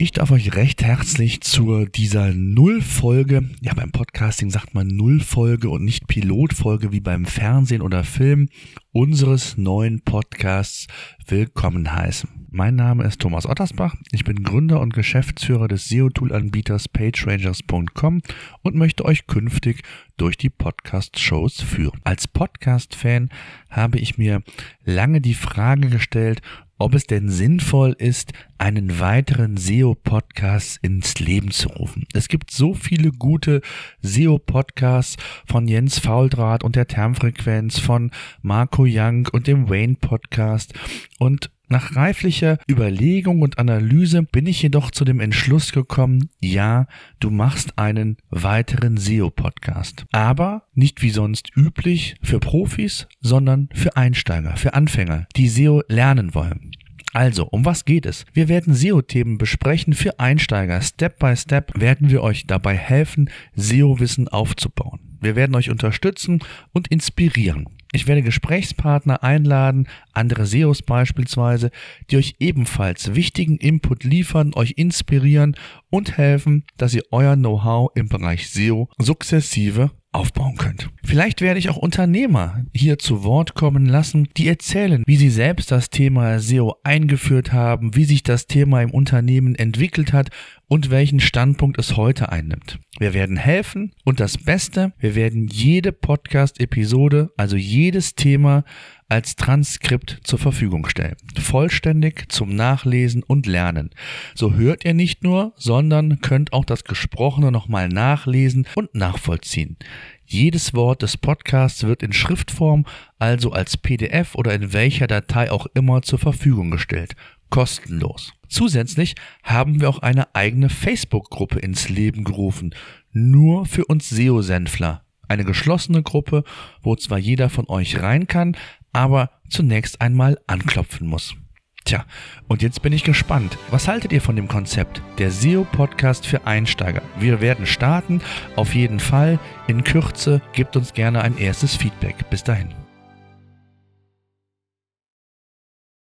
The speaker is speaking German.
Ich darf euch recht herzlich zu dieser Nullfolge, ja beim Podcasting sagt man Nullfolge und nicht Pilotfolge wie beim Fernsehen oder Film, unseres neuen Podcasts willkommen heißen. Mein Name ist Thomas Ottersbach, ich bin Gründer und Geschäftsführer des SEO-Tool-Anbieters PageRangers.com und möchte euch künftig durch die Podcast-Shows führen. Als Podcast-Fan habe ich mir lange die Frage gestellt, ob es denn sinnvoll ist, einen weiteren SEO-Podcast ins Leben zu rufen. Es gibt so viele gute SEO-Podcasts von Jens Fauldraht und der Termfrequenz, von Marco Young und dem Wayne Podcast und nach reiflicher Überlegung und Analyse bin ich jedoch zu dem Entschluss gekommen, ja, du machst einen weiteren SEO-Podcast. Aber nicht wie sonst üblich für Profis, sondern für Einsteiger, für Anfänger, die SEO lernen wollen. Also, um was geht es? Wir werden SEO-Themen besprechen für Einsteiger. Step by Step werden wir euch dabei helfen, SEO-Wissen aufzubauen. Wir werden euch unterstützen und inspirieren. Ich werde Gesprächspartner einladen, andere SEOs beispielsweise, die euch ebenfalls wichtigen Input liefern, euch inspirieren und helfen, dass ihr euer Know-how im Bereich SEO sukzessive aufbauen könnt. Vielleicht werde ich auch Unternehmer hier zu Wort kommen lassen, die erzählen, wie sie selbst das Thema SEO eingeführt haben, wie sich das Thema im Unternehmen entwickelt hat und welchen Standpunkt es heute einnimmt. Wir werden helfen und das Beste, wir werden jede Podcast-Episode, also jedes Thema als Transkript zur Verfügung stellen. Vollständig zum Nachlesen und Lernen. So hört ihr nicht nur, sondern könnt auch das Gesprochene nochmal nachlesen und nachvollziehen. Jedes Wort des Podcasts wird in Schriftform, also als PDF oder in welcher Datei auch immer zur Verfügung gestellt. Kostenlos. Zusätzlich haben wir auch eine eigene Facebook-Gruppe ins Leben gerufen. Nur für uns SEO-Senfler. Eine geschlossene Gruppe, wo zwar jeder von euch rein kann, aber zunächst einmal anklopfen muss. Tja, und jetzt bin ich gespannt. Was haltet ihr von dem Konzept? Der SEO-Podcast für Einsteiger. Wir werden starten, auf jeden Fall. In Kürze gebt uns gerne ein erstes Feedback. Bis dahin.